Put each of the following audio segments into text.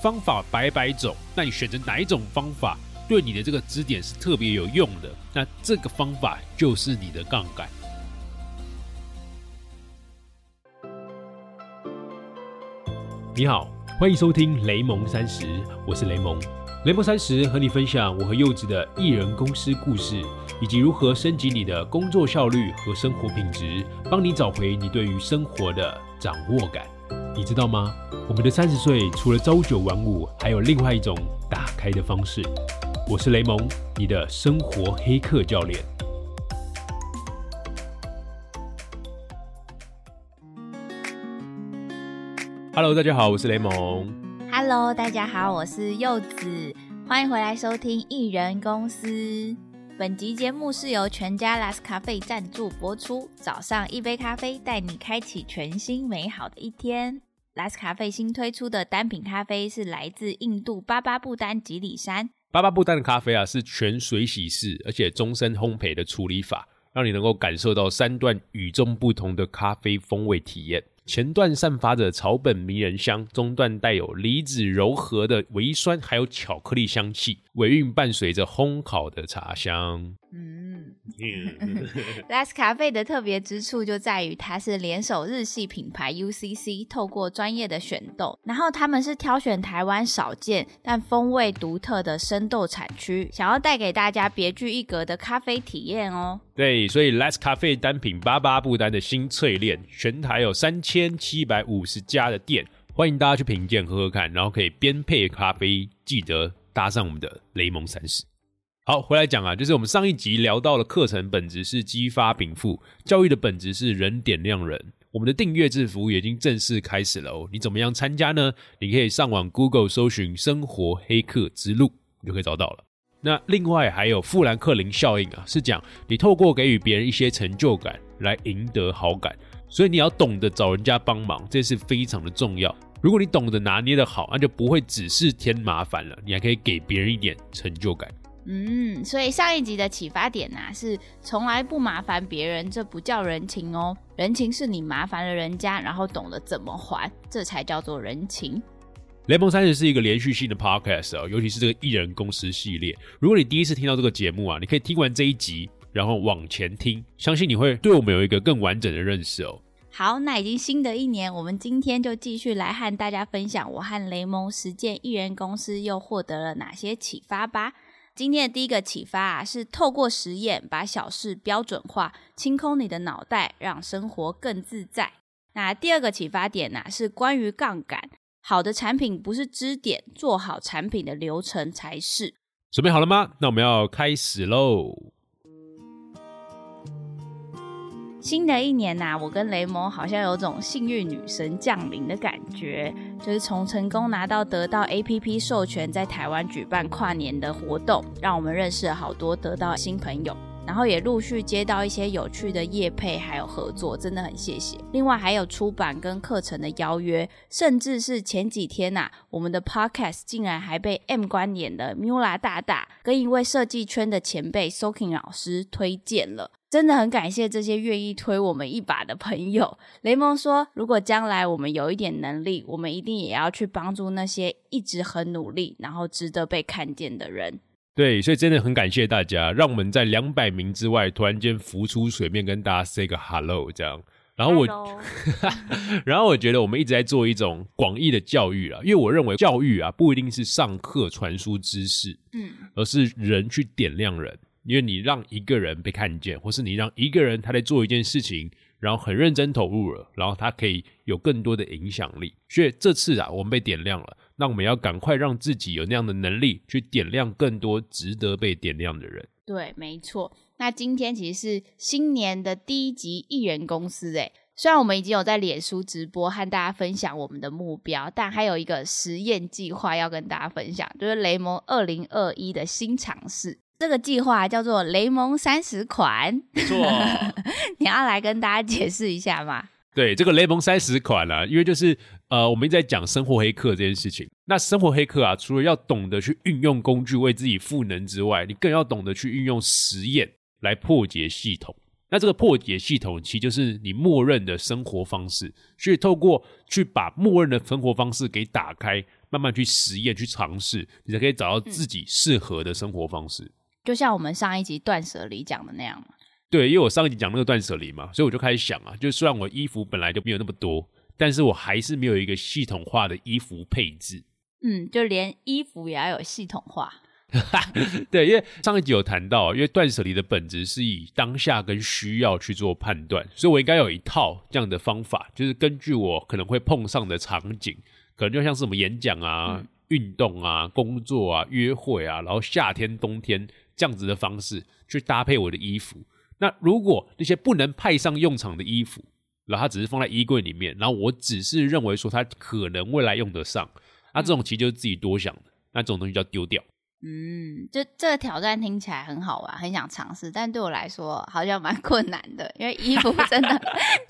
方法百百种，那你选择哪一种方法对你的这个支点是特别有用的？那这个方法就是你的杠杆。你好，欢迎收听雷蒙三十，我是雷蒙。雷蒙三十和你分享我和柚子的艺人公司故事，以及如何升级你的工作效率和生活品质，帮你找回你对于生活的掌握感。你知道吗？我们的三十岁除了朝九晚五，还有另外一种打开的方式。我是雷蒙，你的生活黑客教练。Hello，大家好，我是雷蒙。Hello，大家好，我是柚子，欢迎回来收听艺人公司。本集节目是由全家 Last 咖啡赞助播出。早上一杯咖啡，带你开启全新美好的一天。Last 咖啡新推出的单品咖啡是来自印度巴巴布丹吉里山。巴巴布丹的咖啡啊，是全水洗式，而且终身烘焙的处理法，让你能够感受到三段与众不同的咖啡风味体验。前段散发着草本迷人香，中段带有梨子柔和的微酸，还有巧克力香气，尾韵伴随着烘烤的茶香。嗯，Last 咖啡的特别之处就在于它是联手日系品牌 UCC，透过专业的选豆，然后他们是挑选台湾少见但风味独特的生豆产区，想要带给大家别具一格的咖啡体验哦。对，所以 Last 咖啡单品巴巴布丹的新淬炼，全台有三千七百五十家的店，欢迎大家去品鉴喝喝看，然后可以边配咖啡，记得搭上我们的雷蒙三十。好，回来讲啊，就是我们上一集聊到了课程本质是激发禀赋，教育的本质是人点亮人。我们的订阅制服务已经正式开始了哦，你怎么样参加呢？你可以上网 Google 搜寻“生活黑客之路”，你就可以找到了。那另外还有富兰克林效应啊，是讲你透过给予别人一些成就感来赢得好感，所以你要懂得找人家帮忙，这是非常的重要。如果你懂得拿捏的好，那就不会只是添麻烦了，你还可以给别人一点成就感。嗯，所以上一集的启发点啊，是从来不麻烦别人，这不叫人情哦。人情是你麻烦了人家，然后懂得怎么还，这才叫做人情。雷蒙三十是一个连续性的 podcast 哦，尤其是这个艺人公司系列。如果你第一次听到这个节目啊，你可以听完这一集，然后往前听，相信你会对我们有一个更完整的认识哦。好，那已经新的一年，我们今天就继续来和大家分享我和雷蒙实践艺人公司又获得了哪些启发吧。今天的第一个启发啊，是透过实验把小事标准化，清空你的脑袋，让生活更自在。那第二个启发点呢、是关于杠杆。好的产品不是支点，做好产品的流程才是。准备好了吗？那我们要开始喽。新的一年呐、我跟雷蒙好像有种幸运女神降临的感觉，就是从成功拿到得到 APP 授权，在台湾举办跨年的活动，让我们认识了好多得到新朋友。然后也陆续接到一些有趣的业配，还有合作，真的很谢谢。另外还有出版跟课程的邀约，甚至是前几天呐、我们的 podcast 竟然还被 M 观演的 Mula 大大跟一位设计圈的前辈 Soking 老师推荐了。真的很感谢这些愿意推我们一把的朋友。雷蒙说，如果将来我们有一点能力，我们一定也要去帮助那些一直很努力，然后值得被看见的人。对，所以真的很感谢大家，让我们在两百名之外突然间浮出水面，跟大家 say 个 hello 这样。然后我 然后我觉得我们一直在做一种广义的教育啊，因为我认为教育啊不一定是上课传输知识，嗯，而是人去点亮人。因为你让一个人被看见，或是你让一个人他在做一件事情，然后很认真投入了，然后他可以有更多的影响力。所以这次啊，我们被点亮了，那我们要赶快让自己有那样的能力，去点亮更多值得被点亮的人。对，没错。那今天其实是新年的第一集艺人公司，诶，虽然我们已经有在脸书直播和大家分享我们的目标，但还有一个实验计划要跟大家分享，就是雷蒙二零二一的新尝试。这个计划叫做雷蒙三十款，没错，你要来跟大家解释一下吗？对这个雷蒙三十款啊，因为就是呃，我们一直在讲生活黑客这件事情。那生活黑客啊，除了要懂得去运用工具为自己赋能之外，你更要懂得去运用实验来破解系统。那这个破解系统，其实就是你默认的生活方式。所以透过去把默认的生活方式给打开，慢慢去实验、去尝试，你才可以找到自己适合的生活方式。就像我们上一集断舍离讲的那样嘛。对，因为我上一集讲那个断舍离嘛，所以我就开始想啊，就虽然我衣服本来就没有那么多，但是我还是没有一个系统化的衣服配置。嗯，就连衣服也要有系统化。对，因为上一集有谈到，因为断舍离的本质是以当下跟需要去做判断，所以我应该有一套这样的方法，就是根据我可能会碰上的场景，可能就像是什么演讲啊、运动啊、工作啊、约会啊，然后夏天、冬天这样子的方式去搭配我的衣服。那如果那些不能派上用场的衣服，然后它只是放在衣柜里面，然后我只是认为说它可能未来用得上，那这种其实就是自己多想的，那这种东西就要丢掉。嗯，就这个挑战听起来很好玩，很想尝试，但对我来说好像蛮困难的，因为衣服真的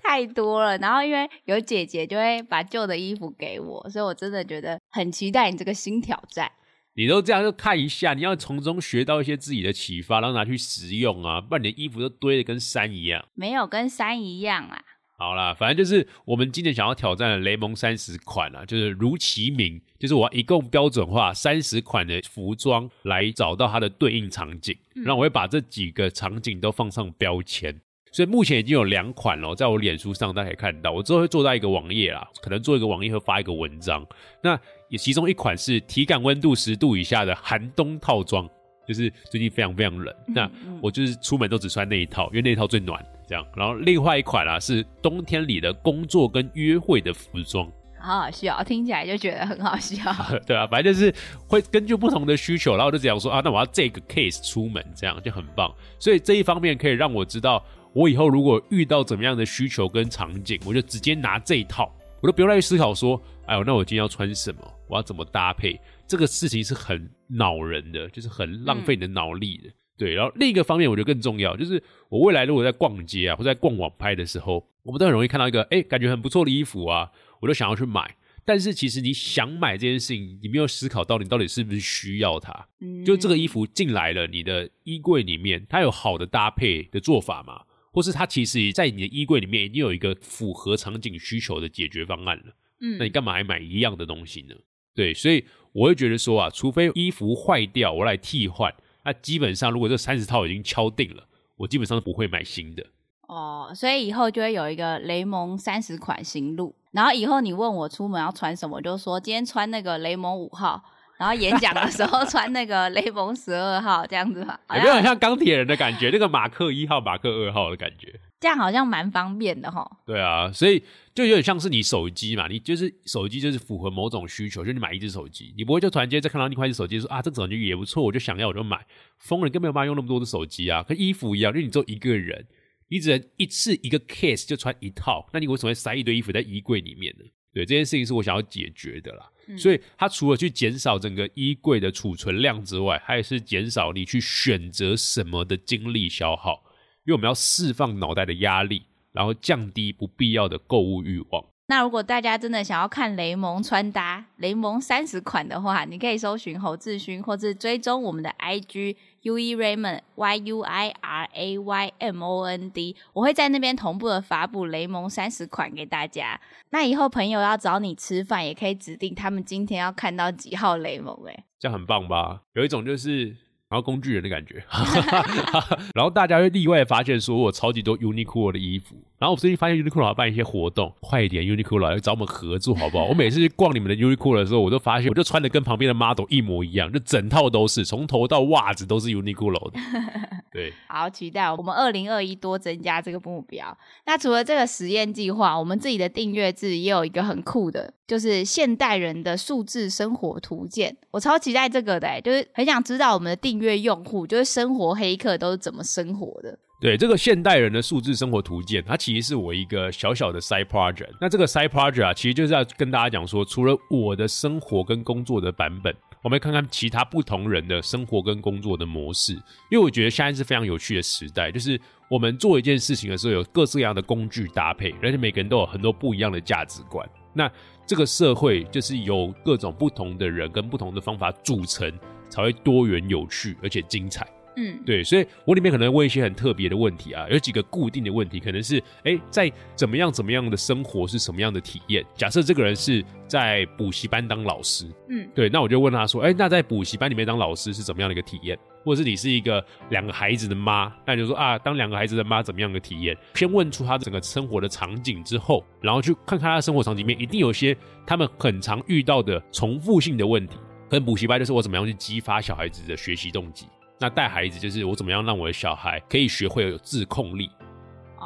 太多了。然后因为有姐姐就会把旧的衣服给我，所以我真的觉得很期待你这个新挑战。你都这样就看一下，你要从中学到一些自己的启发，然后拿去实用啊，不然你的衣服都堆的跟山一样。没有跟山一样啊。好啦，反正就是我们今年想要挑战的雷蒙三十款啊，就是如其名，就是我一共标准化三十款的服装来找到它的对应场景，然后我会把这几个场景都放上标签。所以目前已经有两款了，在我脸书上大家可以看到，我之后会做到一个网页啦，可能做一个网页会发一个文章。那也其中一款是体感温度十度以下的寒冬套装，就是最近非常非常冷，那我就是出门都只穿那一套，因为那一套最暖。这样，然后另外一款啊是冬天里的工作跟约会的服装，好好笑，听起来就觉得很好笑。对啊，反正就是会根据不同的需求，然后就这样说啊，那我要这个 case 出门，这样就很棒。所以这一方面可以让我知道，我以后如果遇到怎么样的需求跟场景，我就直接拿这一套，我都不用再去思考说，哎呦，那我今天要穿什么，我要怎么搭配，这个事情是很恼人的，就是很浪费你的脑力的。对，然后另一个方面，我觉得更重要，就是我未来如果在逛街啊，或在逛网拍的时候，我们都很容易看到一个，哎，感觉很不错的衣服啊，我就想要去买。但是其实你想买这件事情，你没有思考到你到底是不是需要它。嗯，就这个衣服进来了，你的衣柜里面，它有好的搭配的做法吗？或是它其实在你的衣柜里面已经有一个符合场景需求的解决方案了？嗯，那你干嘛还买一样的东西呢？对，所以我会觉得说啊，除非衣服坏掉，我来替换。那基本上，如果这三十套已经敲定了，我基本上不会买新的。哦，所以以后就会有一个雷蒙三十款新路，然后以后你问我出门要穿什么，就说今天穿那个雷蒙五号。然后演讲的时候穿那个 雷蒙十二号这样子吧，有没有很像钢铁人的感觉？那个马克一号、马克二号的感觉，这样好像蛮方便的哈。对啊，所以就有点像是你手机嘛，你就是手机就是符合某种需求，就你买一只手机，你不会就突然间再看到另外一只手机说啊，这手机也不错，我就想要我就买。疯人根本没有办法用那么多的手机啊，跟衣服一样，因为你只有一个人，你只能一次一个 case 就穿一套，那你为什么会塞一堆衣服在衣柜里面呢？对，这件事情是我想要解决的啦。所以，它除了去减少整个衣柜的储存量之外，它也是减少你去选择什么的精力消耗。因为我们要释放脑袋的压力，然后降低不必要的购物欲望。那如果大家真的想要看雷蒙穿搭，雷蒙三十款的话，你可以搜寻侯志勋，或是追踪我们的 IG。U E Raymond Y U I R A Y M O N D，我会在那边同步的发布雷蒙三十款给大家。那以后朋友要找你吃饭，也可以指定他们今天要看到几号雷蒙。哎，这样很棒吧？有一种就是。然后工具人的感觉，然后大家会例外发现说，我超级多 Uniqlo 的衣服。然后我最近发现 Uniqlo 要办一些活动，快一点 Uniqlo 来找我们合作好不好？我每次去逛你们的 Uniqlo 的时候，我都发现，我就穿的跟旁边的 model 一模一样，就整套都是，从头到袜子都是 Uniqlo 的。对，好期待我们二零二一多增加这个目标。那除了这个实验计划，我们自己的订阅制也有一个很酷的，就是现代人的数字生活图鉴。我超期待这个的，就是很想知道我们的订阅用户，就是生活黑客都是怎么生活的。对，这个现代人的数字生活图鉴，它其实是我一个小小的 side project。那这个 side project 啊，其实就是要跟大家讲说，除了我的生活跟工作的版本。我们看看其他不同人的生活跟工作的模式，因为我觉得现在是非常有趣的时代，就是我们做一件事情的时候有各式各样的工具搭配，而且每个人都有很多不一样的价值观。那这个社会就是由各种不同的人跟不同的方法组成，才会多元有趣而且精彩。嗯，对，所以我里面可能问一些很特别的问题啊，有几个固定的问题，可能是哎，在怎么样怎么样的生活是什么样的体验？假设这个人是在补习班当老师，嗯，对，那我就问他说，哎，那在补习班里面当老师是怎么样的一个体验？或者是你是一个两个孩子的妈，那你就说啊，当两个孩子的妈怎么样的体验？先问出他整个生活的场景之后，然后去看看他的生活场景里面，一定有些他们很常遇到的重复性的问题。可能补习班就是我怎么样去激发小孩子的学习动机，那带孩子就是我怎么样让我的小孩可以学会有自控力，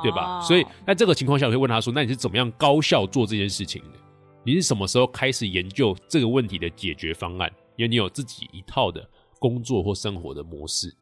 对吧？哦所以在这个情况下，我会问他说：“那你是怎么样高效做这件事情的？你是什么时候开始研究这个问题的解决方案？因为你有自己一套的工作或生活的模式。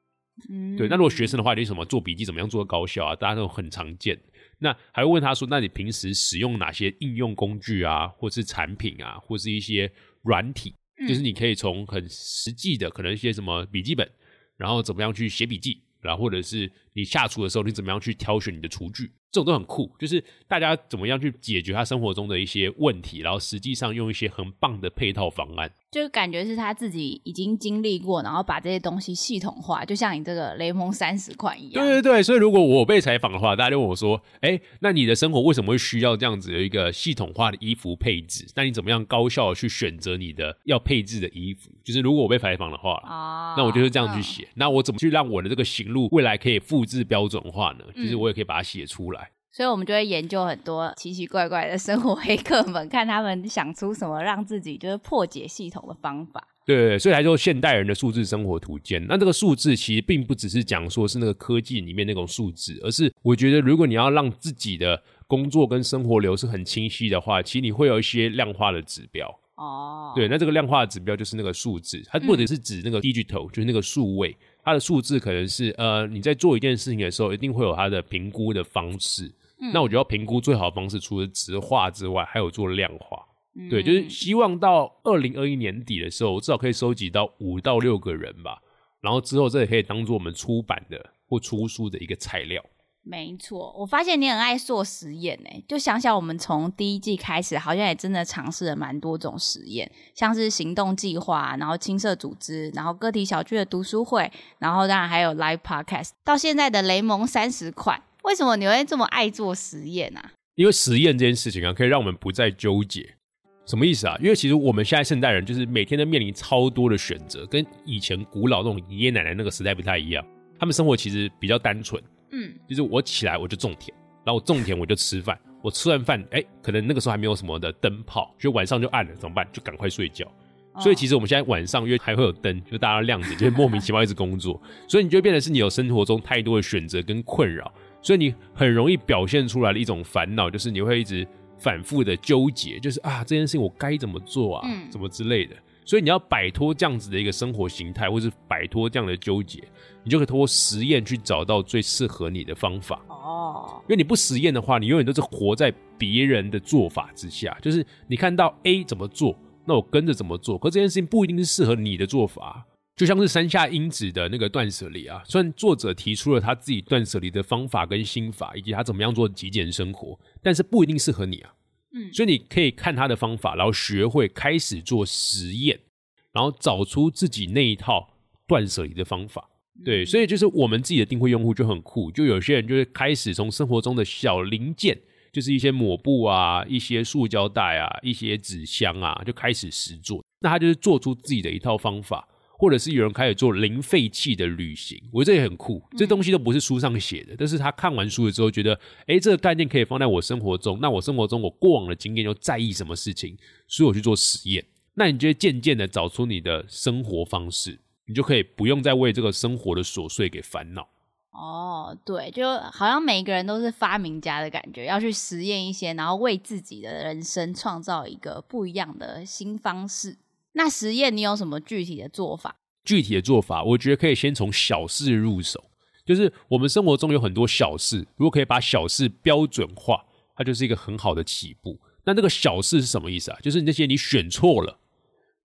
嗯对，那如果学生的话，你什么做笔记怎么样做得高效啊？大家都很常见。那还会问他说：那你平时使用哪些应用工具啊，或是产品啊，或是一些软体？就是你可以从很实际的，可能一些什么笔记本，然后怎么样去写笔记，然后或者是你下厨的时候，你怎么样去挑选你的厨具，这种都很酷。就是大家怎么样去解决他生活中的一些问题，然后实际上用一些很棒的配套方案。就感觉是他自己已经经历过，然后把这些东西系统化，就像你这个雷蒙三十款一样。对对对，所以如果我被采访的话，大家就问我说：“哎，那你的生活为什么会需要这样子的一个系统化的衣服配置？那你怎么样高效的去选择你的要配置的衣服？就是如果我被采访的话，哦，那我就是这样去写。那我怎么去让我的这个行路未来可以复制标准化呢？就是我也可以把它写出来。所以我们就会研究很多奇奇怪怪的生活黑客们，看他们想出什么让自己就是破解系统的方法。对所以来说现代人的数字生活图鉴。那这个数字其实并不只是讲说是那个科技里面那种数字，而是我觉得如果你要让自己的工作跟生活流是很清晰的话，其实你会有一些量化的指标。哦，对，那这个量化的指标就是那个数字，它或者是指那个 digital，、就是那个数位，它的数字可能是呃你在做一件事情的时候，一定会有它的评估的方式。那我觉得评估最好的方式，除了直化之外，还有做量化。对，就是希望到二零二一年底的时候，我至少可以收集到五到六个人吧。然后之后这也可以当做我们出版的或出书的一个材料。没错，我发现你很爱做实验呢。就想想我们从第一季开始，好像也真的尝试了蛮多种实验，像是行动计划，然后青社组织，然后个体小聚的读书会，然后当然还有 live podcast，到现在的雷蒙三十款。为什么你会这么爱做实验啊？因为实验这件事情啊，可以让我们不再纠结。什么意思啊？因为其实我们现在现代人就是每天都面临超多的选择，跟以前古老那种爷爷奶奶那个时代不太一样。他们生活其实比较单纯，嗯，就是我起来我就种田，然后我种田我就吃饭，我吃完饭，哎，可能那个时候还没有什么的灯泡，就晚上就暗了，怎么办？就赶快睡觉。所以其实我们现在晚上因为还会有灯，就大家亮着，就是莫名其妙一直工作，所以你就变得是你有生活中太多的选择跟困扰，所以你很容易表现出来的一种烦恼，就是你会一直反复的纠结，就是啊这件事情我该怎么做啊，嗯怎么之类的。所以你要摆脱这样子的一个生活形态，或是摆脱这样的纠结，你就可以通过实验去找到最适合你的方法。哦，因为你不实验的话，你永远都是活在别人的做法之下。就是你看到 A 怎么做，那我跟着怎么做。可这件事情不一定是适合你的做法。就像是山下英子的那个断舍离啊，虽然作者提出了他自己断舍离的方法跟心法，以及他怎么样做极简生活，但是不一定适合你啊。嗯所以你可以看他的方法，然后学会开始做实验，然后找出自己那一套断舍离的方法。对，所以就是我们自己的定位用户就很酷，就有些人就是开始从生活中的小零件，就是一些抹布啊、一些塑胶袋啊、一些纸箱啊，就开始实做。那他就是做出自己的一套方法，或者是有人开始做零废弃的旅行，我觉得这也很酷。这东西都不是书上写的，但是他看完书了之后觉得，诶，这个概念可以放在我生活中。那我生活中我过往的经验又在意什么事情，所以我去做实验。那你就会渐渐的找出你的生活方式，你就可以不用再为这个生活的琐碎给烦恼。哦，对，就好像每一个人都是发明家的感觉，要去实验一些，然后为自己的人生创造一个不一样的新方式。那实验你有什么具体的做法？具体的做法，我觉得可以先从小事入手。就是我们生活中有很多小事，如果可以把小事标准化，它就是一个很好的起步。那这个小事是什么意思啊？就是那些你选错了，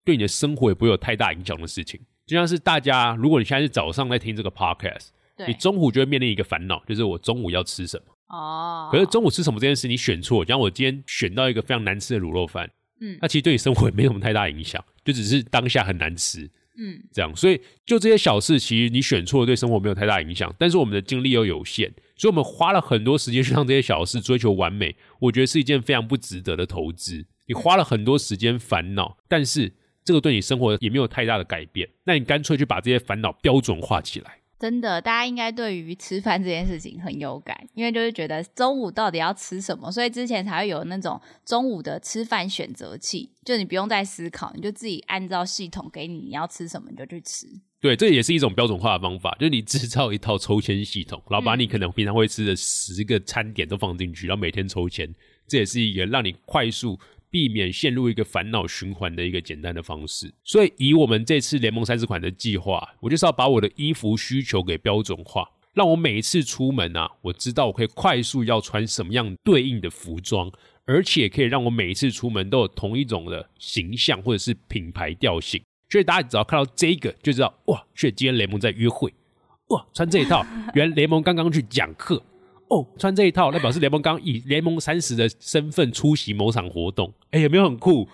对你的生活也不会有太大影响的事情。就像是大家，如果你现在是早上在听这个 podcast，你，中午就会面临一个烦恼，就是我中午要吃什么。哦，可是中午吃什么这件事你选错，假如我今天选到一个非常难吃的卤肉饭，嗯那其实对你生活也没什么太大影响，就只是当下很难吃。嗯，这样，所以就这些小事，其实你选错对生活没有太大影响，但是我们的精力又有限，所以我们花了很多时间去让这些小事追求完美，我觉得是一件非常不值得的投资。你花了很多时间烦恼，但是这个对你生活也没有太大的改变，那你干脆去把这些烦恼标准化起来。真的，大家应该对于吃饭这件事情很有感，因为就是觉得中午到底要吃什么，所以之前才会有那种中午的吃饭选择器，就你不用再思考，你就自己按照系统给你你要吃什么你就去吃。对，这也是一种标准化的方法，就是你制造一套抽签系统，然后把你可能平常会吃的十个餐点都放进去，然后每天抽签，这也是一个让你快速。避免陷入一个烦恼循环的一个简单的方式，所以以我们这次联盟三十款的计划，我就是要把我的衣服需求给标准化，让我每一次出门啊，我知道我可以快速要穿什么样对应的服装，而且可以让我每一次出门都有同一种的形象或者是品牌调性。所以大家只要看到这个，就知道哇，却今天雷蒙在约会，哇，穿这一套，原来雷蒙刚刚去讲课。哦，穿这一套，那表示联盟刚以联盟三十的身份出席某场活动，哎，有没有很酷？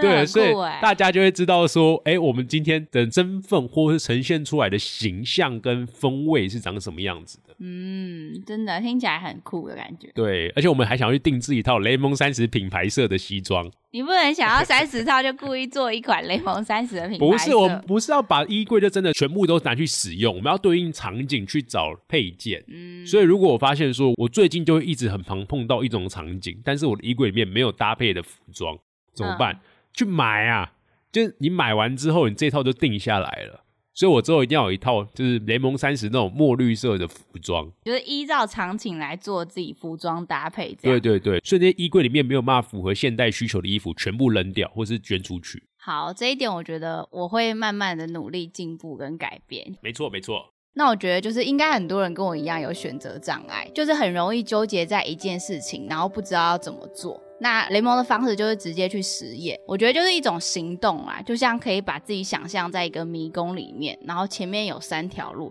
对，所以大家就会知道说，哎，我们今天的身份或是呈现出来的形象跟风味是长什么样子的？嗯，真的听起来很酷的感觉。对，而且我们还想要去定制一套雷蒙三十品牌色的西装。你不能想要三十套就故意做一款雷蒙三十的品牌不是，我们不是要把衣柜就真的全部都拿去使用，我们要对应场景去找配件。嗯，所以如果我发现说我最近就会一直很常碰到一种场景，但是我的衣柜里面没有搭配的服装，怎么办？去买啊！就是你买完之后，你这套就定下来了。所以我之后一定要有一套，就是联盟三十那种墨绿色的服装，就是依照场景来做自己服装搭配。对对对，所以这些衣柜里面没有办法符合现代需求的衣服，全部扔掉或是捐出去。好，这一点我觉得我会慢慢的努力进步跟改变。没错没错。那我觉得就是应该很多人跟我一样有选择障碍，就是很容易纠结在一件事情，然后不知道要怎么做。那雷蒙的方式就是直接去实验，我觉得就是一种行动啊，就像可以把自己想象在一个迷宫里面，然后前面有三条路，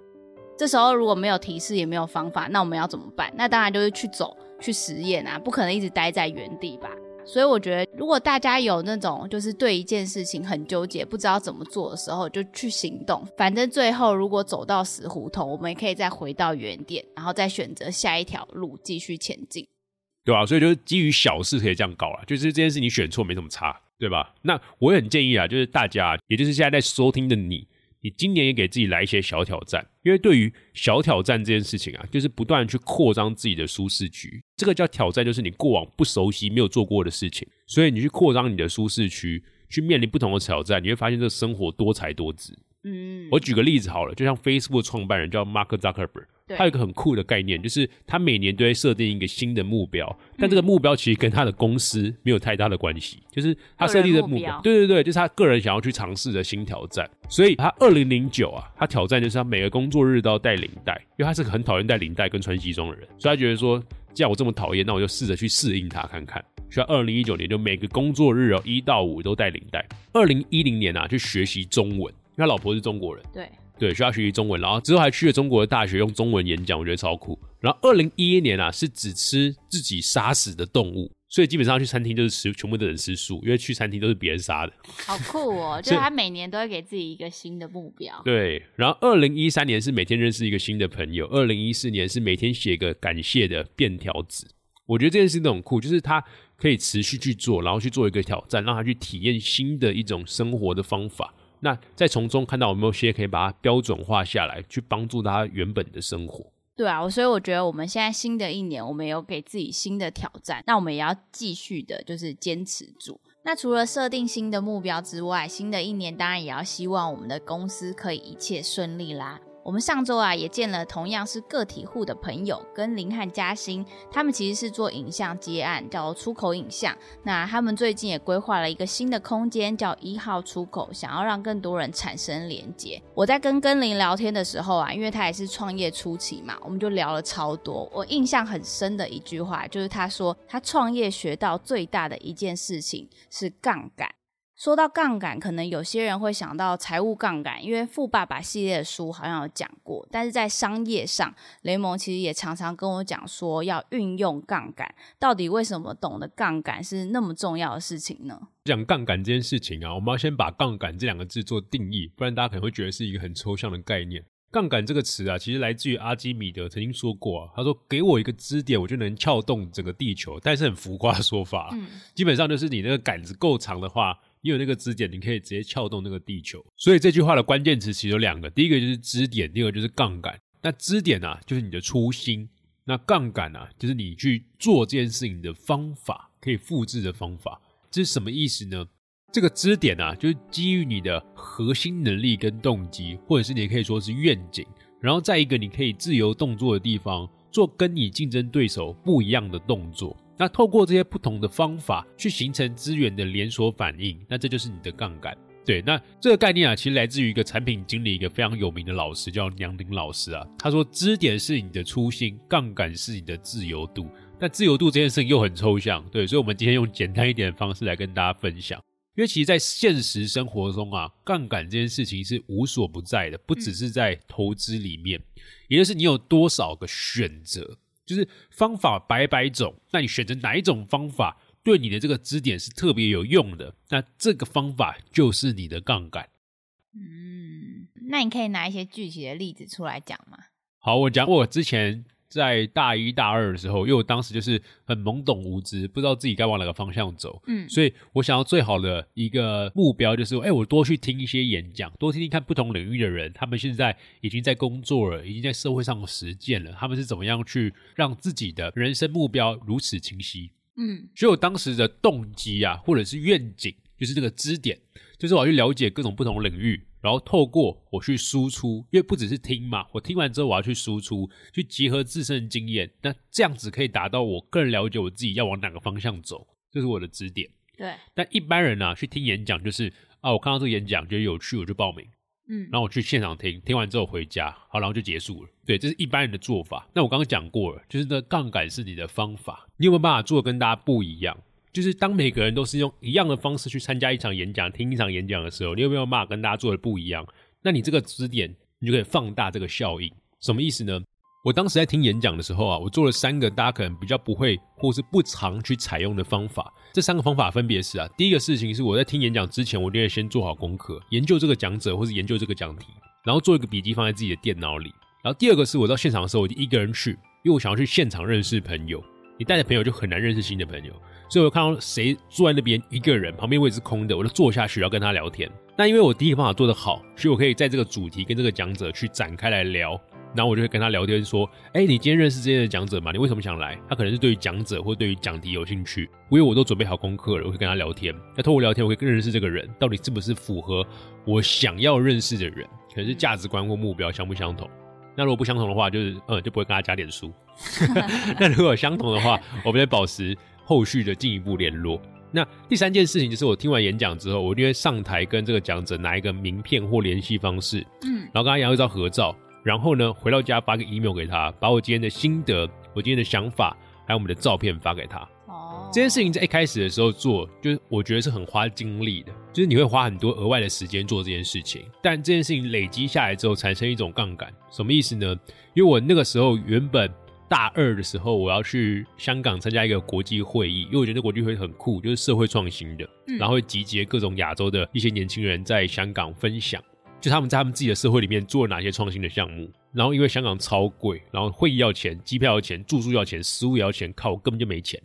这时候如果没有提示也没有方法，那我们要怎么办？那当然就是去走去实验啊，不可能一直待在原地吧。所以我觉得，如果大家有那种就是对一件事情很纠结，不知道怎么做的时候，就去行动。反正最后如果走到死胡同，我们也可以再回到原点，然后再选择下一条路继续前进。对吧？所以就是基于小事可以这样搞了，就是这件事你选错没什么差，对吧？那我也很建议啊，就是大家，也就是现在在收听的你，你今年也给自己来一些小挑战，因为对于小挑战这件事情啊，就是不断去扩张自己的舒适区，这个叫挑战，就是你过往不熟悉、没有做过的事情，所以你去扩张你的舒适区，去面临不同的挑战，你会发现这生活多才多姿。嗯，我举个例子好了，就像 Facebook 创办人叫 Mark Zuckerberg。他有一个很酷的概念，就是他每年都会设定一个新的目标，但这个目标其实跟他的公司没有太大的关系，就是他设定的目标，对对对，就是他个人想要去尝试的新挑战。所以他二零零九啊，他挑战就是他每个工作日都要带领带，因为他是个很讨厌带领带跟穿西装的人，所以他觉得说，既然我这么讨厌，那我就试着去适应他看看。所以二零一九年就每个工作日哦一到五都带领带。二零一零年啊，去学习中文，因为他老婆是中国人，对。对，需要学习中文，然后之后还去了中国的大学用中文演讲，我觉得超酷。然后二零一一年啊，是只吃自己杀死的动物，所以基本上去餐厅就是吃全部的人吃素，因为去餐厅都是别人杀的。好酷哦！就是他每年都会给自己一个新的目标。对，然后二零一三年是每天认识一个新的朋友，二零一四年是每天写个感谢的便条纸。我觉得这件事都很酷，就是他可以持续去做，然后去做一个挑战，让他去体验新的一种生活的方法。那再从中看到有没有些可以把它标准化下来，去帮助他原本的生活。对啊，我所以我觉得我们现在新的一年，我们有给自己新的挑战，那我们也要继续的，就是坚持住。那除了设定新的目标之外，新的一年当然也要希望我们的公司可以一切顺利啦。我们上周啊也见了同样是个体户的朋友，跟林汉嘉兴，他们其实是做影像接案，叫出口影像。那他们最近也规划了一个新的空间，叫一号出口，想要让更多人产生连接。我在跟跟林聊天的时候啊，因为他也是创业初期嘛，我们就聊了超多。我印象很深的一句话就是他说，他创业学到最大的一件事情是杠杆。说到杠杆，可能有些人会想到财务杠杆，因为《富爸爸》系列的书好像有讲过。但是在商业上，雷蒙其实也常常跟我讲说要运用杠杆。到底为什么懂得杠杆是那么重要的事情呢？讲杠杆这件事情啊，我们要先把杠杆这两个字做定义，不然大家可能会觉得是一个很抽象的概念。杠杆这个词啊，其实来自于阿基米德曾经说过啊，他说：“给我一个支点，我就能撬动整个地球。”但是很浮夸的说法，嗯，基本上就是你那个杆子够长的话，你有那个支点，你可以直接撬动那个地球。所以这句话的关键词其实有两个，第一个就是支点，第二个就是杠杆。那支点啊，就是你的初心；那杠杆啊，就是你去做这件事情的方法，可以复制的方法。这是什么意思呢？这个支点啊，就是基于你的核心能力跟动机，或者是你可以说是愿景，然后在一个你可以自由动作的地方，做跟你竞争对手不一样的动作。那透过这些不同的方法去形成资源的连锁反应，那这就是你的杠杆。对，那这个概念啊，其实来自于一个产品经理，一个非常有名的老师叫梁林老师啊。他说，支点是你的初心，杠杆是你的自由度。但自由度这件事情又很抽象，对，所以我们今天用简单一点的方式来跟大家分享。因为其实，在现实生活中啊，杠杆这件事情是无所不在的，不只是在投资里面，也就是你有多少个选择，就是方法百百种，那你选择哪一种方法对你的这个支点是特别有用的，那这个方法就是你的杠杆。嗯，那你可以拿一些具体的例子出来讲吗？好，我讲我之前。在大一大二的时候，因为我当时就是很懵懂无知，不知道自己该往哪个方向走，嗯，所以我想要最好的一个目标就是，哎，我多去听一些演讲，多听听看不同领域的人，他们现在已经在工作了，已经在社会上实践了，他们是怎么样去让自己的人生目标如此清晰，嗯，所以我当时的动机啊，或者是愿景，就是这个支点，就是我要去了解各种不同领域。然后透过我去输出，因为不只是听嘛，我听完之后我要去输出，去结合自身的经验，那这样子可以达到我更了解我自己要往哪个方向走，这是我的指点。对。但一般人呢，去听演讲就是啊，我看到这个演讲觉得有趣，我就报名，嗯，然后我去现场听，听完之后回家，好，然后就结束了。对，这是一般人的做法。那我刚刚讲过了，就是那杠杆是你的方法，你有没有办法做的跟大家不一样？就是当每个人都是用一样的方式去参加一场演讲、听一场演讲的时候，你有没有办法跟大家做的不一样？那你这个支点，你就可以放大这个效应。什么意思呢？我当时在听演讲的时候啊，我做了三个大家可能比较不会或是不常去采用的方法。这三个方法分别是啊，第一个事情是我在听演讲之前，我就会先做好功课，研究这个讲者或是研究这个讲题，然后做一个笔记放在自己的电脑里。然后第二个是我到现场的时候，我就一个人去，因为我想要去现场认识朋友。你带着朋友就很难认识新的朋友。所以我看到谁坐在那边一个人，旁边位置空的，我就坐下去要跟他聊天。那因为我第一个方法做得好，所以我可以在这个主题跟这个讲者去展开来聊。然后我就会跟他聊天说：“哎，你今天认识这些的讲者吗？你为什么想来？”他可能是对于讲者或对于讲题有兴趣。因为我都准备好功课了，我会跟他聊天。那通过聊天，我会更认识这个人到底是不是符合我想要认识的人，可能是价值观或目标相不相同。那如果不相同的话，就是嗯，就不会跟他加点书。那如果相同的话，我们得保持。后续的进一步联络。那第三件事情就是，我听完演讲之后，我就会上台跟这个讲者拿一个名片或联系方式，嗯，然后跟他要一张合照，然后呢，回到家发个 email 给他，把我今天的心得、我今天的想法，还有我们的照片发给他。哦，这件事情在一开始的时候做，就是我觉得是很花精力的，就是你会花很多额外的时间做这件事情。但这件事情累积下来之后，产生一种杠杆，什么意思呢？因为我那个时候原本。大二的时候，我要去香港参加一个国际会议，因为我觉得国际会很酷，就是社会创新的，然后会集结各种亚洲的一些年轻人在香港分享，就他们在他们自己的社会里面做了哪些创新的项目。然后因为香港超贵，然后会议要钱，机票要钱，住宿要钱，食物要钱，靠，我根本就没钱。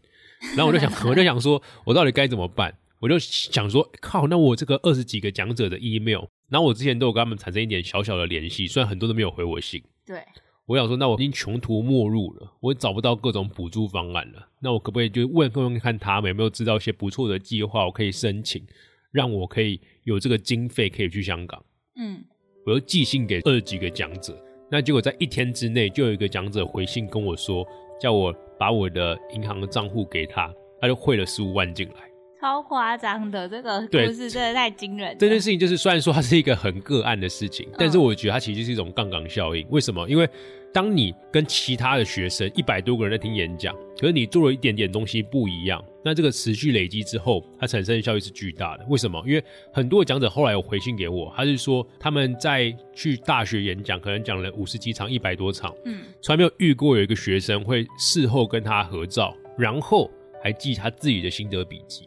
然后我就想，我就想说，我到底该怎么办？我就想说，靠，那我这个二十几个讲者的 email，然后我之前都有跟他们产生一点小小的联系，虽然很多都没有回我信。对。我想说，那我已经穷途末路了，我找不到各种补助方案了。那我可不可以就问问问看他们有没有知道一些不错的计划，我可以申请，让我可以有这个经费可以去香港？嗯，我又寄信给二十几个讲者，那结果在一天之内就有一个讲者回信跟我说，叫我把我的银行的账户给他，他就汇了十五万进来。超夸张的，这个故对事真的太惊人了。这件事情就是，虽然说它是一个很个案的事情，但是我觉得它其实是一种杠杆效应。为什么？因为当你跟其他的学生一百多个人在听演讲，可是你做了一点点东西不一样，那这个持续累积之后，它产生的效益是巨大的。为什么？因为很多的讲者后来有回信给我，他是说他们在去大学演讲，可能讲了五十几场、一百多场，嗯，从来没有遇过有一个学生会事后跟他合照，然后还记他自己的心得笔记。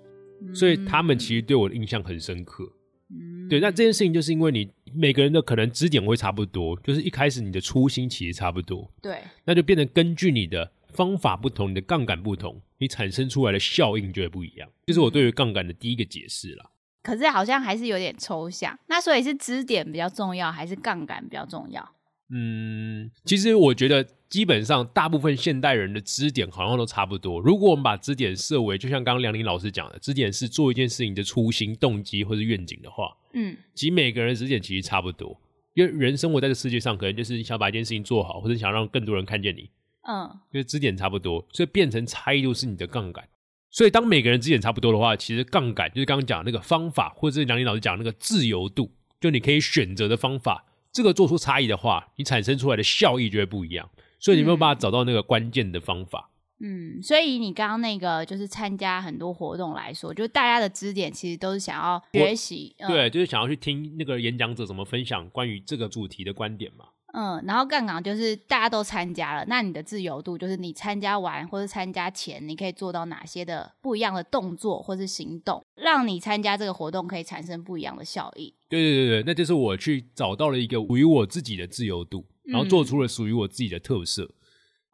所以他们其实对我的印象很深刻。嗯对，那这件事情就是因为你每个人的可能支点会差不多，就是一开始你的初心其实差不多，对，那就变成根据你的方法不同，你的杠杆不同，你产生出来的效应就会不一样。这是我对于杠杆的第一个解释啦。可是好像还是有点抽象。那所以是支点比较重要，还是杠杆比较重要？嗯，其实我觉得基本上大部分现代人的支点好像都差不多。如果我们把支点设为，就像刚刚梁林老师讲的，支点是做一件事情的初心、动机或是愿景的话，嗯其实每个人的支点其实差不多。因为人生活在这世界上，可能就是想把一件事情做好，或者想让更多人看见你，嗯因为支点差不多，所以变成差异度是你的杠杆。所以当每个人支点差不多的话，其实杠杆就是刚刚讲那个方法，或者是梁林老师讲那个自由度，就你可以选择的方法，这个做出差异的话，你产生出来的效益就会不一样。所以你没有办法找到那个关键的方法。嗯，所以你刚刚那个就是参加很多活动来说，就大家的支点其实都是想要学习，嗯、对，就是想要去听那个演讲者怎么分享关于这个主题的观点嘛。嗯，然后杠杆就是大家都参加了，那你的自由度就是你参加完或者参加前，你可以做到哪些的不一样的动作或是行动，让你参加这个活动可以产生不一样的效益。对对对对，那就是我去找到了一个属于我自己的自由度，然后做出了属于我自己的特色。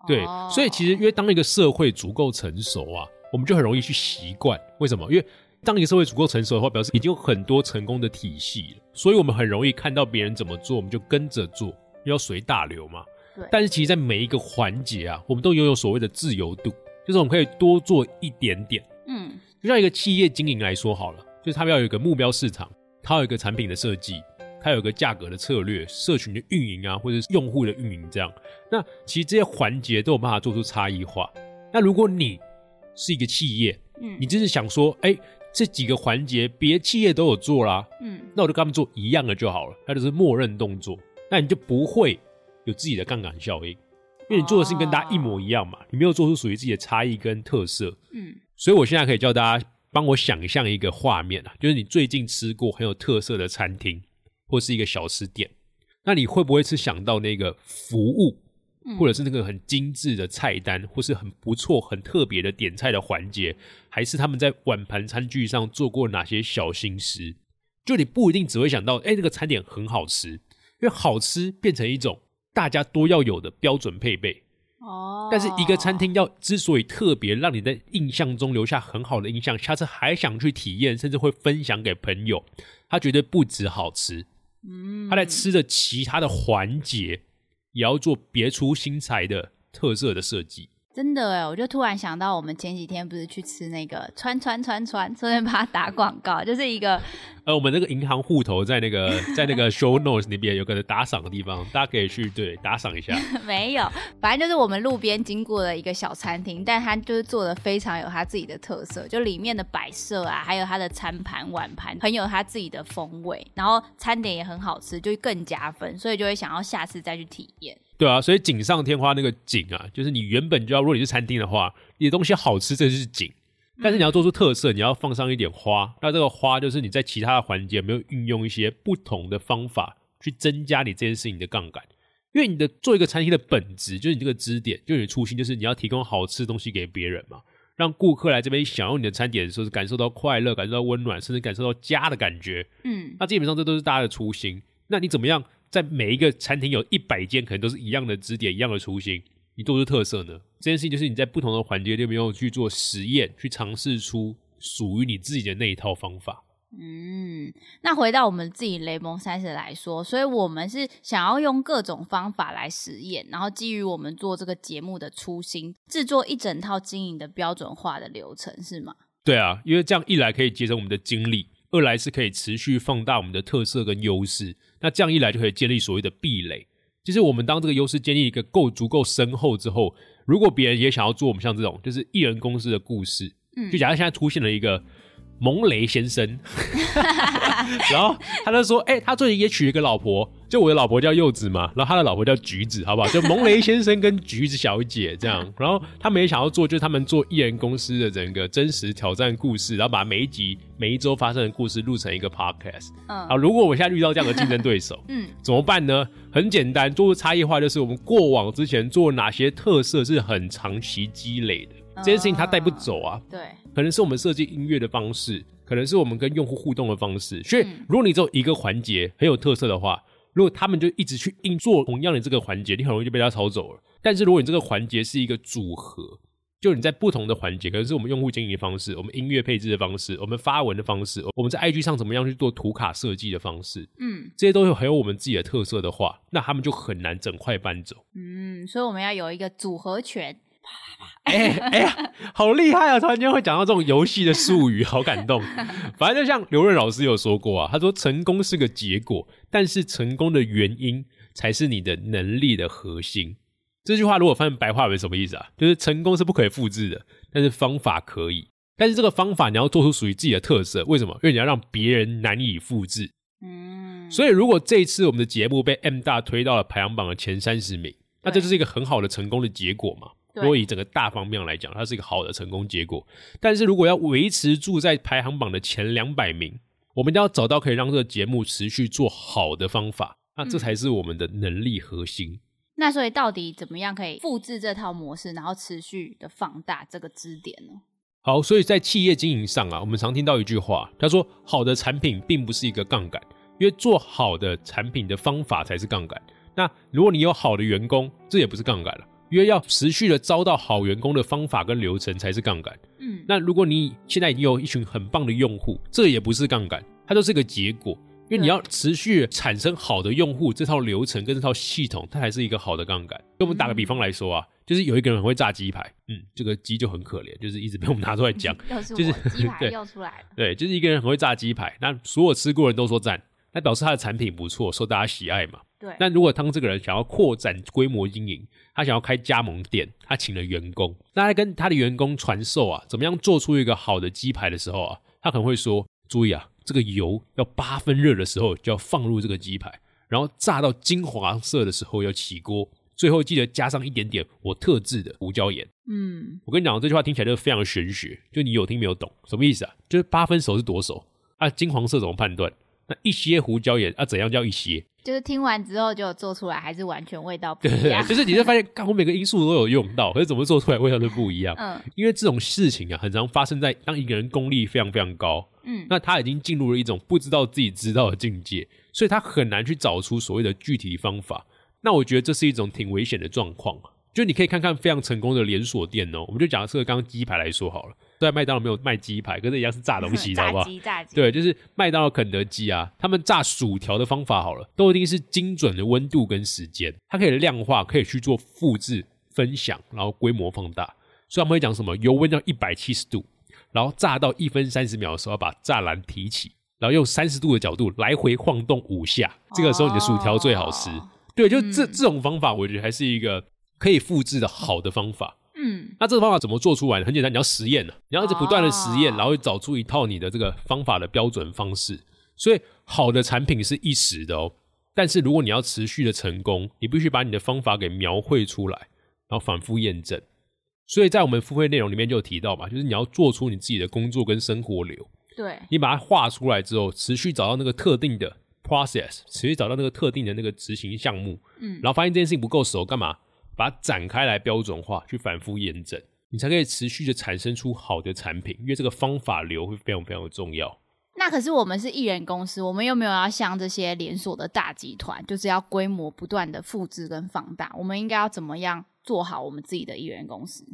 对，哦所以其实因为当一个社会足够成熟啊，我们就很容易去习惯。为什么？因为当一个社会足够成熟的话，表示已经有很多成功的体系了，所以我们很容易看到别人怎么做，我们就跟着做，要随大流嘛。对但是其实，在每一个环节啊，我们都拥有所谓的自由度，就是我们可以多做一点点。嗯就像一个企业经营来说好了，就是他们要有一个目标市场，它有一个产品的设计，它有一个价格的策略、社群的运营啊，或者是用户的运营这样。那其实这些环节都有办法做出差异化。那如果你是一个企业，嗯你就是想说，哎、这几个环节别企业都有做啦，嗯那我就跟他们做一样的就好了，那就是默认动作，那你就不会有自己的杠杆效应，因为你做的事情跟大家一模一样嘛，你没有做出属于自己的差异跟特色。嗯所以我现在可以叫大家帮我想象一个画面啊，就是你最近吃过很有特色的餐厅或是一个小吃店，那你会不会是想到那个服务，嗯或者是那个很精致的菜单，或是很不错、很特别的点菜的环节，还是他们在碗盘餐具上做过哪些小心思？就你不一定只会想到，哎、这个餐点很好吃，因为好吃变成一种大家都要有的标准配备。哦，但是一个餐厅要之所以特别，让你在印象中留下很好的印象，下次还想去体验，甚至会分享给朋友，他绝对不止好吃，嗯它在吃的其他的环节也要做别出心裁的特色的设计。真的哎，我就突然想到，我们前几天不是去吃那个川川川川，顺便把它打广告，就是一个呃，我们那个银行户头在那个在那个 show notes 那边有个打赏的地方，大家可以去对打赏一下。没有，反正就是我们路边经过的一个小餐厅，但它就是做的非常有它自己的特色，就里面的摆设啊，还有它的餐盘碗盘，很有它自己的风味，然后餐点也很好吃，就更加分，所以就会想要下次再去体验。对啊，所以锦上添花那个锦啊，就是你原本就要，如果你是餐厅的话，你的东西好吃，这就是锦。但是你要做出特色，你要放上一点花。那这个花就是你在其他的环节没有运用一些不同的方法去增加你这件事情的杠杆。因为你的做一个餐厅的本质就是你这个支点，就是你的初心，就是你要提供好吃的东西给别人嘛，让顾客来这边享用你的餐点的时候，感受到快乐，感受到温暖，甚至感受到家的感觉。嗯那基本上这都是大家的初心。那你怎么样在每一个餐厅有一百间，可能都是一样的支点、一样的初心，你做出特色呢？这件事情就是你在不同的环节里面有去做实验，去尝试出属于你自己的那一套方法。嗯，那回到我们自己雷蒙三十来说，所以我们是想要用各种方法来实验，然后基于我们做这个节目的初心，制作一整套经营的标准化的流程，是吗？对啊，因为这样一来可以节省我们的精力，二来是可以持续放大我们的特色跟优势。那这样一来就可以建立所谓的壁垒，就是我们当这个优势建立一个够足够深厚之后，如果别人也想要做我们像这种就是艺人公司的故事，嗯。就假设现在出现了一个蒙雷先生，然后他就说：“哎、他最近也娶了一个老婆，就我的老婆叫柚子嘛，然后他的老婆叫橘子，好不好？就蒙雷先生跟橘子小姐这样。然后他们也想要做，就是他们做艺人公司的整个真实挑战故事，然后把每一集、每一周发生的故事录成一个 podcast。嗯好，如果我现在遇到这样的竞争对手，嗯怎么办呢？很简单，做出差异化就是我们过往之前做哪些特色是很长期积累的，这件事情他带不走啊。对，可能是我们设计音乐的方式，可能是我们跟用户互动的方式。所以嗯，如果你只有一个环节很有特色的话，如果他们就一直去硬做同样的这个环节，你很容易就被他抄走了。但是如果你这个环节是一个组合，就你在不同的环节，可能是我们用户经营的方式，我们音乐配置的方式，我们发文的方式，我们在 IG 上怎么样去做图卡设计的方式，嗯这些都有很有我们自己的特色的话，那他们就很难整块搬走。嗯，所以我们要有一个组合拳。哎哎呀，好厉害啊！突然间会讲到这种游戏的术语，好感动。反正就像刘润老师有说过啊，他说成功是个结果，但是成功的原因才是你的能力的核心。这句话如果翻成白话文什么意思啊？就是成功是不可以复制的，但是方法可以。但是这个方法你要做出属于自己的特色，为什么？因为你要让别人难以复制。嗯，所以如果这一次我们的节目被 M 大推到了排行榜的前三十名，那这就是一个很好的成功的结果嘛。对如果以整个大方面来讲，它是一个好的成功结果。但是如果要维持住在排行榜的前两百名，我们一定要找到可以让这个节目持续做好的方法，那这嗯才是我们的能力核心。那所以到底怎么样可以复制这套模式，然后持续的放大这个支点呢？好，所以在企业经营上啊，我们常听到一句话，他说：“好的产品并不是一个杠杆，因为做好的产品的方法才是杠杆。那如果你有好的员工，这也不是杠杆了，因为要持续的招到好员工的方法跟流程才是杠杆。嗯，那如果你现在已经有一群很棒的用户，这也不是杠杆，它就是个结果。因为你要持续产生好的用户，这套流程跟这套系统，它才是一个好的杠杆。就我们打个比方来说啊，就是有一个人很会炸鸡排，嗯，这个鸡就很可怜，就是一直被我们拿出来讲。就是鸡排 对又出来了。对，就是一个人很会炸鸡排，那所有吃过的人都说赞，那表示他的产品不错，受大家喜爱嘛。对，那如果当这个人想要扩展规模经营，他想要开加盟店，他请了员工，那他跟他的员工传授啊，怎么样做出一个好的鸡排的时候啊，他可能会说：注意啊，这个油要八分热的时候就要放入这个鸡排，然后炸到金黄色的时候要起锅，最后记得加上一点点我特制的胡椒盐。嗯，我跟你讲，这句话听起来就非常玄学，就你有听没有懂，什么意思啊？就是八分熟是多熟啊？金黄色怎么判断？那一些胡椒盐啊，怎样叫一些？就是听完之后就做出来，还是完全味道不一样对，。就是你会发现，干我每个因素都有用到，可是怎么做出来味道都不一样。嗯因为这种事情啊，很常发生在当一个人功力非常非常高，嗯，那他已经进入了一种不知道自己知道的境界，所以他很难去找出所谓的具体方法。那我觉得这是一种挺危险的状况。就你可以看看非常成功的连锁店哦，我们就假设刚刚鸡排来说好了，虽然麦当劳没有卖鸡排，可是一样是炸东西的，好不炸好？鸡炸鸡，对，就是麦当劳、肯德基啊，他们炸薯条的方法好了，都一定是精准的温度跟时间，它可以量化，可以去做复制、分享，然后规模放大。所以他们会讲什么油温要一百七十度，然后炸到一分三十秒的时候，要把栅栏提起，然后用三十度的角度来回晃动五下，这个时候你的薯条最好吃。哦对，就这、嗯这种方法，我觉得还是一个可以复制的好的方法。嗯那这个方法怎么做出来呢？很简单，你要实验呢、你要一直不断的实验，哦然后找出一套你的这个方法的标准方式。所以好的产品是一时的哦，但是如果你要持续的成功，你必须把你的方法给描绘出来，然后反复验证。所以在我们付费内容里面就有提到嘛，就是你要做出你自己的工作跟生活流，对，你把它画出来之后，持续找到那个特定的 process，持续找到那个特定的那个执行项目，嗯然后发现这件事情不够熟，干嘛？把它展开来标准化，去反复验证，你才可以持续的产生出好的产品。因为这个方法流会非常非常的重要。那可是我们是艺人公司，我们又没有要像这些连锁的大集团，就是要规模不断的复制跟放大。我们应该要怎么样做好我们自己的艺人公司？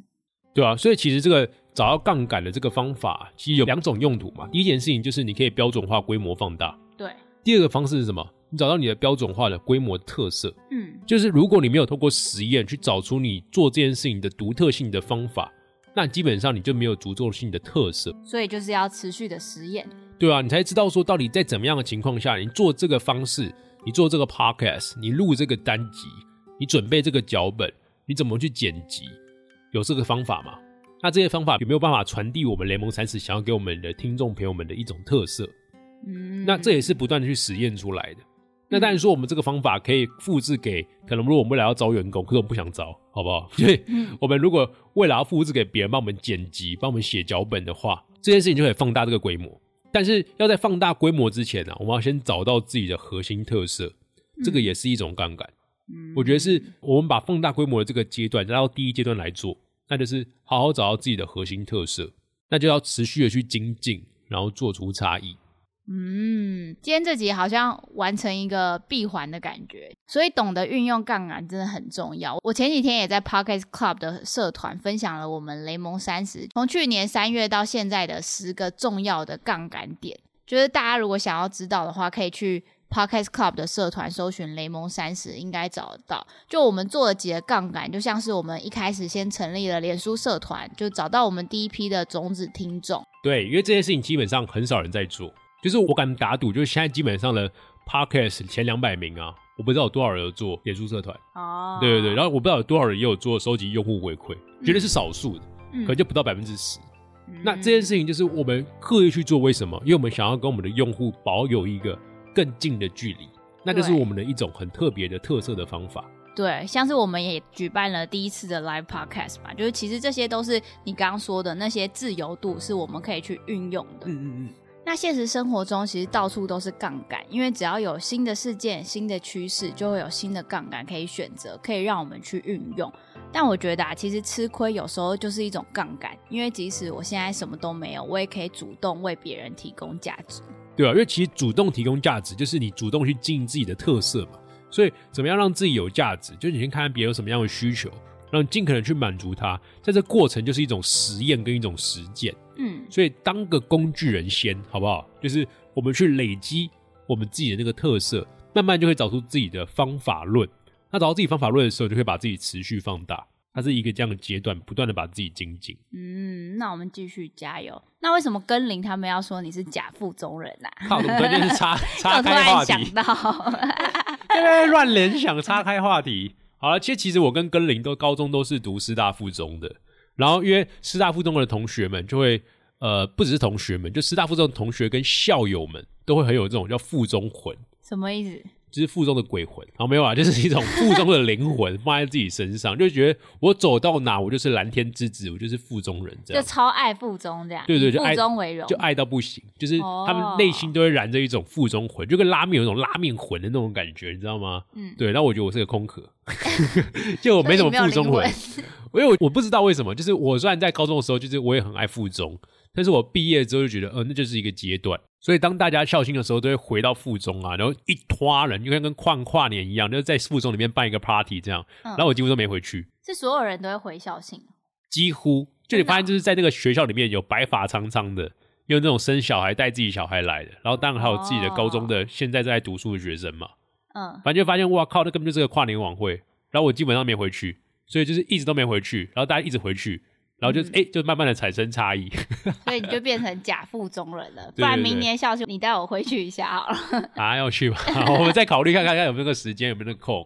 对啊，所以其实这个找到杠杆的这个方法，其实有两种用途嘛。第一件事情就是你可以标准化、规模放大；对，第二个方式是什么？你找到你的标准化的规模特色，嗯就是如果你没有透过实验去找出你做这件事情的独特性的方法，那基本上你就没有足够性的特色。所以就是要持续的实验。对啊，你才知道说到底在怎么样的情况下，你做这个方式，你做这个 podcast，你录这个单集，你准备这个脚本，你怎么去剪辑，有这个方法吗？那这些方法有没有办法传递我们联盟三十想要给我们的听众朋友们的一种特色？嗯，那这也是不断的去实验出来的。那当然说，我们这个方法可以复制给可能如果我们未来要招员工，可是我们不想招，好不好？所以我们如果未来要复制给别人帮我们剪辑、帮我们写脚本的话，这件事情就可以放大这个规模。但是要在放大规模之前呢、我们要先找到自己的核心特色，这个也是一种杠杆。我觉得是我们把放大规模的这个阶段拉到第一阶段来做，那就是好好找到自己的核心特色，那就要持续的去精进，然后做出差异。嗯，今天这集好像完成一个闭环的感觉，所以懂得运用杠杆真的很重要。我前几天也在 Pocket Club 的社团分享了我们雷蒙三十从去年三月到现在的十个重要的杠杆点，就是大家如果想要知道的话，可以去 Podcast Club 的社团搜寻雷蒙三十，应该找得到。就我们做了几个杠杆，就像是我们一开始先成立了脸书社团，就找到我们第一批的种子听众。对，因为这件事情基本上很少人在做，就是我敢打赌，就是现在基本上的 podcast 前两百名啊，我不知道有多少人有做脸书社团，哦对对对，然后我不知道有多少人也有做收集用户回馈，绝对是少数的，嗯可能就不到百分之十。嗯那这件事情就是我们刻意去做，为什么？因为我们想要跟我们的用户保有一个更近的距离，那就是我们的一种很特别的特色的方法。对，像是我们也举办了第一次的 live podcast 嘛，就是其实这些都是你刚刚说的那些自由度，是我们可以去运用的。嗯嗯嗯那现实生活中其实到处都是杠杆，因为只要有新的事件、新的趋势，就会有新的杠杆可以选择，可以让我们去运用。但我觉得啊，其实吃亏有时候就是一种杠杆，因为即使我现在什么都没有，我也可以主动为别人提供价值。对啊，因为其实主动提供价值，就是你主动去经营自己的特色嘛。所以怎么样让自己有价值，就是你先看看别人有什么样的需求，然后你尽可能去满足他。在这过程就是一种实验跟一种实践。嗯，所以当个工具人先，好不好？就是我们去累积我们自己的那个特色，慢慢就会找出自己的方法论。那找到自己方法论的时候，就会把自己持续放大。它是一个这样的阶段，不断的把自己精进。嗯，那我们继续加油。那为什么跟林他们要说你是假腹中人啊？靠，我们关键是岔岔我突开话题然想，到，乱联想，岔开话题。好了，其实其实我跟根林都高中都是读师大附中的，然后因为师大附中的同学们就会呃，不只是同学们，就师大附中的同学跟校友们都会很有这种叫附中魂，什么意思？就是腹中的鬼魂。好，没有啊，就是一种腹中的灵魂放在自己身上，就觉得我走到哪我就是蓝天之子，我就是腹中人这就。超爱腹中这样，对对就爱中为荣，就爱到不行，就是哦他们内心都会燃着一种腹中魂，就跟拉面有一种拉面魂的那种感觉，你知道吗？嗯对。然后我觉得我是个空壳，就我没什么所以你没有附中魂灵，因为我我不知道为什么，就是我虽然在高中的时候，就是我也很爱腹中，但是我毕业之后就觉得，呃，那就是一个阶段。所以当大家校庆的时候，都会回到附中啊，然后一拖人，就跟跟跨跨年一样，就是在附中里面办一个 party 这样，嗯然后我几乎都没回去。是所有人都会回校庆。几乎就你发现，就是在那个学校里面有白发苍苍的，有那种生小孩带自己小孩来的，然后当然还有自己的高中的、现在在读书的学生嘛，嗯，反正就发现哇靠，那根本就是个跨年晚会，然后我基本上没回去，所以就是一直都没回去，然后大家一直回去，然后就哎、诶就慢慢的产生差异 所以你就变成假腹中人了。不然明年校庆你带我回去一下好了。啊，要去吗？我们再考虑看看看有没有那个时间，有没有那个空。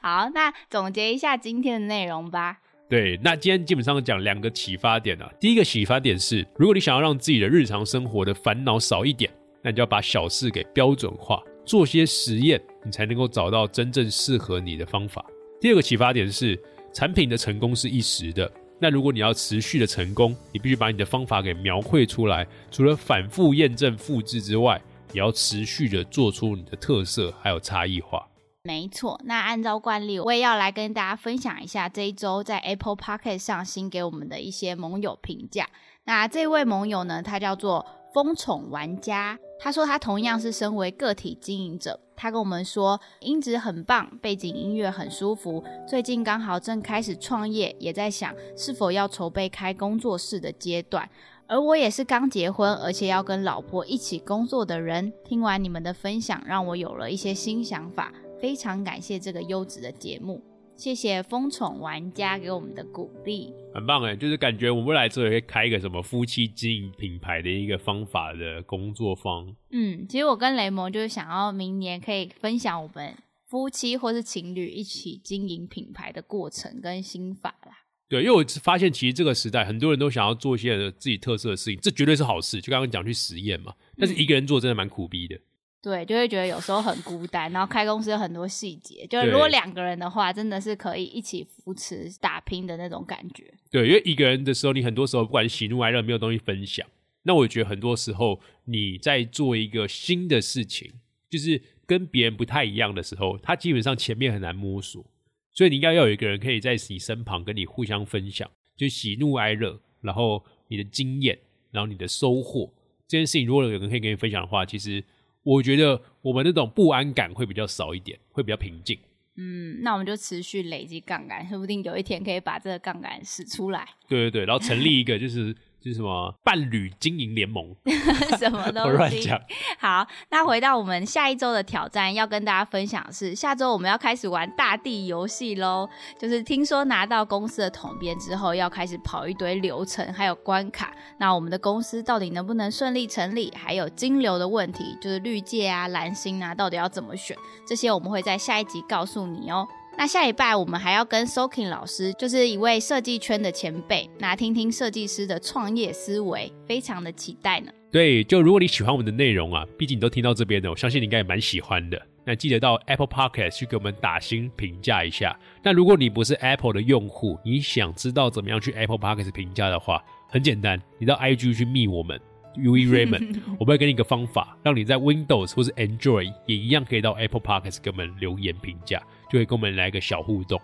好，那总结一下今天的内容吧。对，那今天基本上讲两个启发点啊。第一个启发点是，如果你想要让自己的日常生活的烦恼少一点，那你就要把小事给标准化，做些实验，你才能够找到真正适合你的方法。第二个启发点是，产品的成功是一时的，那如果你要持续的成功，你必须把你的方法给描绘出来，除了反复验证复制之外，也要持续的做出你的特色还有差异化。没错，那按照惯例，我也要来跟大家分享一下这一周在 Apple p o c k e t 上新给我们的一些盟友评价。那这位盟友呢，他叫做疯宠玩家，他说他同样是身为个体经营者，他跟我们说音质很棒，背景音乐很舒服，最近刚好正开始创业，也在想是否要筹备开工作室的阶段。而我也是刚结婚，而且要跟老婆一起工作的人。听完你们的分享，让我有了一些新想法。非常感谢这个优质的节目，谢谢风宠玩家给我们的鼓励。很棒哎，就是感觉我们未来之后也会开一个什么夫妻经营品牌的一个方法的工作坊。嗯，其实我跟雷蒙就是想要明年可以分享我们夫妻或是情侣一起经营品牌的过程跟心法啦。对，因为我发现其实这个时代很多人都想要做一些自己特色的事情，这绝对是好事。就刚刚讲去实验嘛，但是一个人做真的蛮苦逼的。对，就会觉得有时候很孤单，然后开公司有很多细节，就是如果两个人的话，真的是可以一起扶持打拼的那种感觉。对，因为一个人的时候，你很多时候不管喜怒哀乐，没有东西分享。那我觉得很多时候你在做一个新的事情，就是跟别人不太一样的时候，他基本上前面很难摸索，所以你应该要有一个人可以在你身旁跟你互相分享，就喜怒哀乐，然后你的经验，然后你的收获这件事情，如果有人可以跟你分享的话，其实。我觉得我们那种不安感会比较少一点，会比较平静。嗯，那我们就持续累积杠杆，说不定有一天可以把这个杠杆使出来。对对对，然后成立一个就是。是什么伴侣经营联盟？什么 东西？乱讲。好，那回到我们下一周的挑战，要跟大家分享的是，下周我们要开始玩大地游戏喽。就是听说拿到公司的统编之后，要开始跑一堆流程，还有关卡。那我们的公司到底能不能顺利成立？还有金流的问题，就是绿界啊、蓝星啊，到底要怎么选？这些我们会在下一集告诉你哦。那下一拜我们还要跟 Soking 老师，就是一位设计圈的前辈，那听听设计师的创业思维，非常的期待呢。对，就如果你喜欢我们的内容啊，毕竟你都听到这边的，我相信你应该也蛮喜欢的。那记得到 Apple Podcast 去给我们打新评价一下。那如果你不是 Apple 的用户，你想知道怎么样去 Apple Podcast 评价的话，很简单，你到 IG 去密我们。U E Raymond，我们会给你一个方法，让你在 Windows 或是 Android 也一样可以到 Apple Podcast 给我们留言评价，就会跟我们来一个小互动。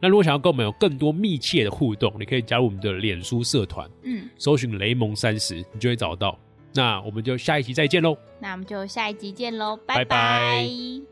那如果想要跟我们有更多密切的互动，你可以加入我们的脸书社团，嗯，搜寻雷蒙三十，你就会找到。那我们就下一集再见喽。那我们就下一集见喽，拜拜。